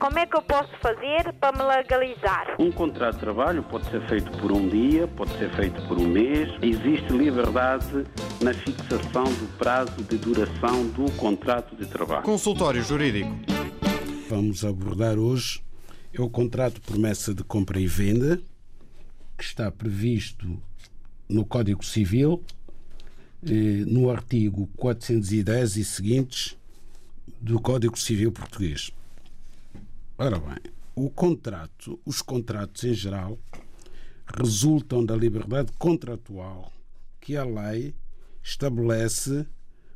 Como é que eu posso fazer para me legalizar? Um contrato de trabalho pode ser feito por um dia, pode ser feito por um mês. Existe liberdade na fixação do prazo de duração do contrato de trabalho. Consultório Jurídico. Vamos abordar hoje é o contrato de promessa de compra e venda que está previsto no Código Civil, eh, no artigo 410 e seguintes do Código Civil Português. Ora bem, o contrato, os contratos em geral, resultam da liberdade contratual que a lei estabelece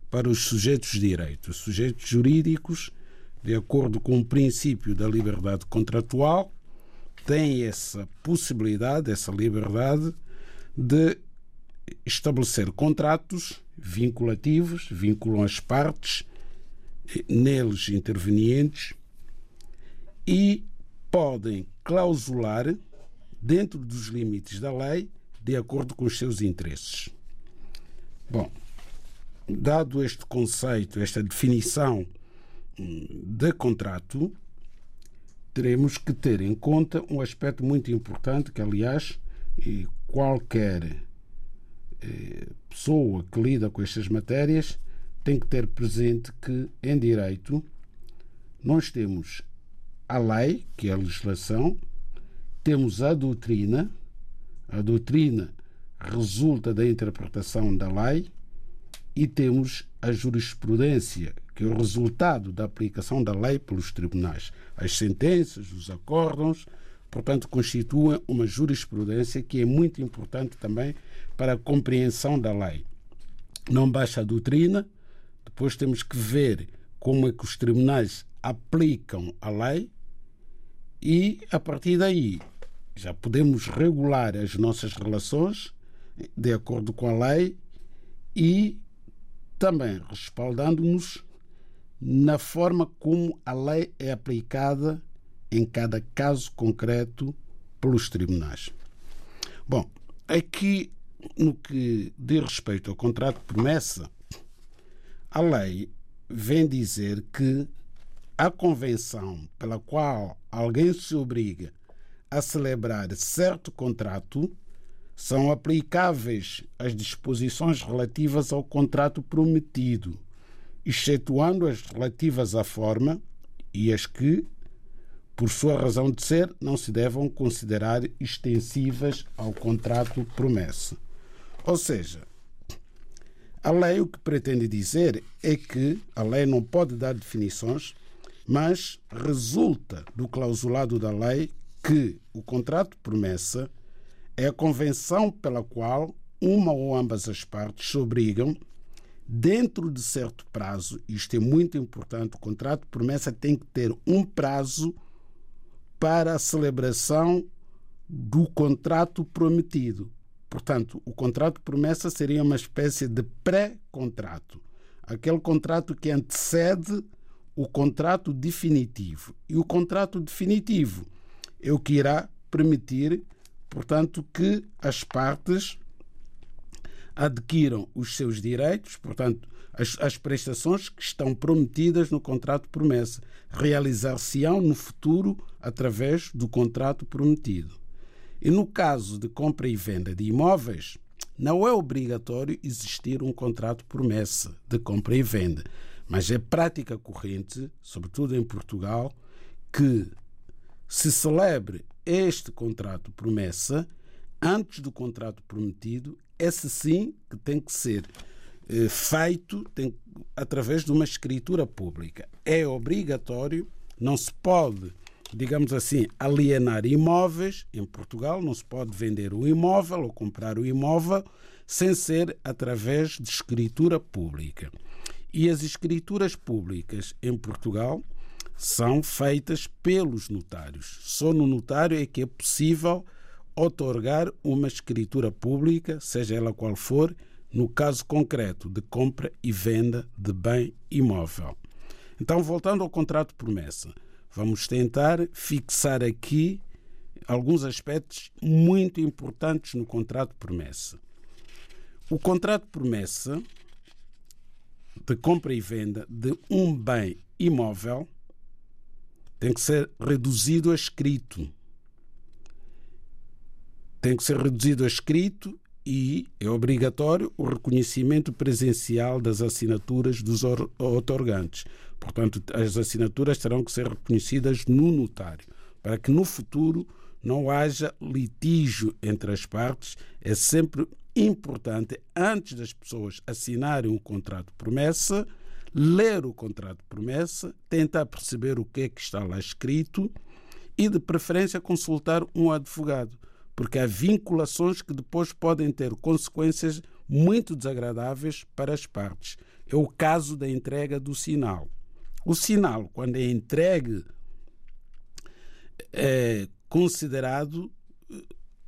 para os sujeitos de direito, os sujeitos jurídicos, de acordo com o princípio da liberdade contratual, têm essa possibilidade, essa liberdade de estabelecer contratos vinculativos, vinculam as partes neles intervenientes e podem clausular dentro dos limites da lei de acordo com os seus interesses. Bom, dado este conceito, esta definição hum, de contrato, teremos que ter em conta um aspecto muito importante que, aliás, qualquer eh, pessoa que lida com estas matérias tem que ter presente que, em direito, nós temos a lei, que é a legislação, temos a doutrina, a doutrina resulta da interpretação da lei, e temos a jurisprudência, que é o resultado da aplicação da lei pelos tribunais. As sentenças, os acórdãos, portanto, constituem uma jurisprudência que é muito importante também para a compreensão da lei. Não basta a doutrina, depois temos que ver como é que os tribunais aplicam a lei e, a partir daí, já podemos regular as nossas relações de acordo com a lei e também respaldando-nos na forma como a lei é aplicada em cada caso concreto pelos tribunais. Bom, aqui no que diz respeito ao contrato de promessa, a lei vem dizer que a convenção pela qual alguém se obriga a celebrar certo contrato são aplicáveis as disposições relativas ao contrato prometido, excetuando as relativas à forma e as que, por sua razão de ser, não se devam considerar extensivas ao contrato promessa. Ou seja, a lei o que pretende dizer é que a lei não pode dar definições, mas resulta do clausulado da lei que o contrato promessa é a convenção pela qual uma ou ambas as partes se obrigam, dentro de certo prazo, isto é muito importante, o contrato promessa tem que ter um prazo para a celebração do contrato prometido. Portanto, o contrato promessa seria uma espécie de pré-contrato, aquele contrato que antecede o contrato definitivo. E o contrato definitivo é o que irá permitir portanto, que as partes adquiram os seus direitos, portanto, as, as prestações que estão prometidas no contrato promessa realizar-se-ão no futuro através do contrato prometido. E no caso de compra e venda de imóveis, não é obrigatório existir um contrato promessa de compra e venda, mas é prática corrente, sobretudo em Portugal, que se celebre este contrato promessa antes do contrato prometido, esse sim que tem que ser eh, feito tem, através de uma escritura pública. É obrigatório, não se pode, digamos assim, alienar imóveis em Portugal, não se pode vender o imóvel ou comprar o imóvel sem ser através de escritura pública. E as escrituras públicas em Portugal são feitas pelos notários. Só no notário é que é possível otorgar uma escritura pública, seja ela qual for, no caso concreto de compra e venda de bem imóvel. Então, voltando ao contrato de promessa, vamos tentar fixar aqui alguns aspectos muito importantes no contrato de promessa. O contrato de promessa de compra e venda de um bem imóvel tem que ser reduzido a escrito. Tem que ser reduzido a escrito e é obrigatório o reconhecimento presencial das assinaturas dos otorgantes. Portanto, as assinaturas terão que ser reconhecidas no notário, para que no futuro não haja litígio entre as partes. É sempre importante, antes das pessoas assinarem um contrato de promessa, ler o contrato de promessa, tentar perceber o que é que está lá escrito e, de preferência, consultar um advogado, porque há vinculações que depois podem ter consequências muito desagradáveis para as partes. É o caso da entrega do sinal. O sinal, quando é entregue, é considerado eh,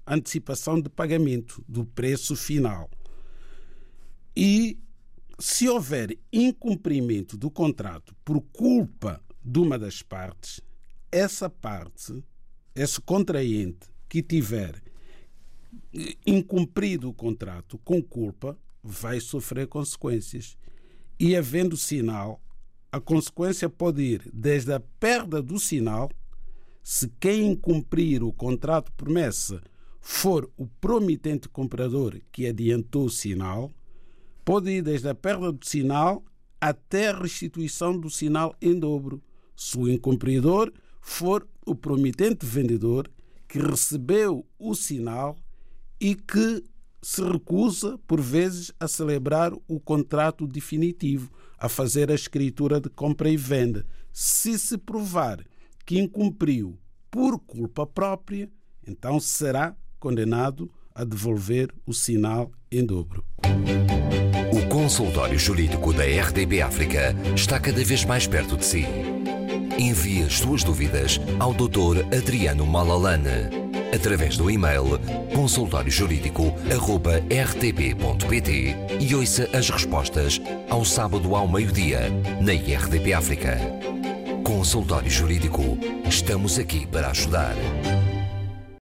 antecipação de pagamento do preço final. E se houver incumprimento do contrato por culpa de uma das partes, essa parte, esse contraente que tiver incumprido o contrato com culpa, vai sofrer consequências. E havendo sinal, a consequência pode ir desde a perda do sinal, se quem incumprir o contrato promessa for o promitente comprador que adiantou o sinal, pode ir desde a perda do sinal até a restituição do sinal em dobro, se o incumpridor for o promitente vendedor que recebeu o sinal e que se recusa, por vezes, a celebrar o contrato definitivo, a fazer a escritura de compra e venda. Se se provar que incumpriu por culpa própria, então será condenado a devolver o sinal em dobro. O consultório jurídico da RDB África está cada vez mais perto de si. Envie as suas dúvidas ao Dr. Adriano Malalane através do e-mail consultóriojurídico.rtp.pt e ouça as respostas ao sábado ao meio-dia na IRTP África. Consultório Jurídico. Estamos aqui para ajudar.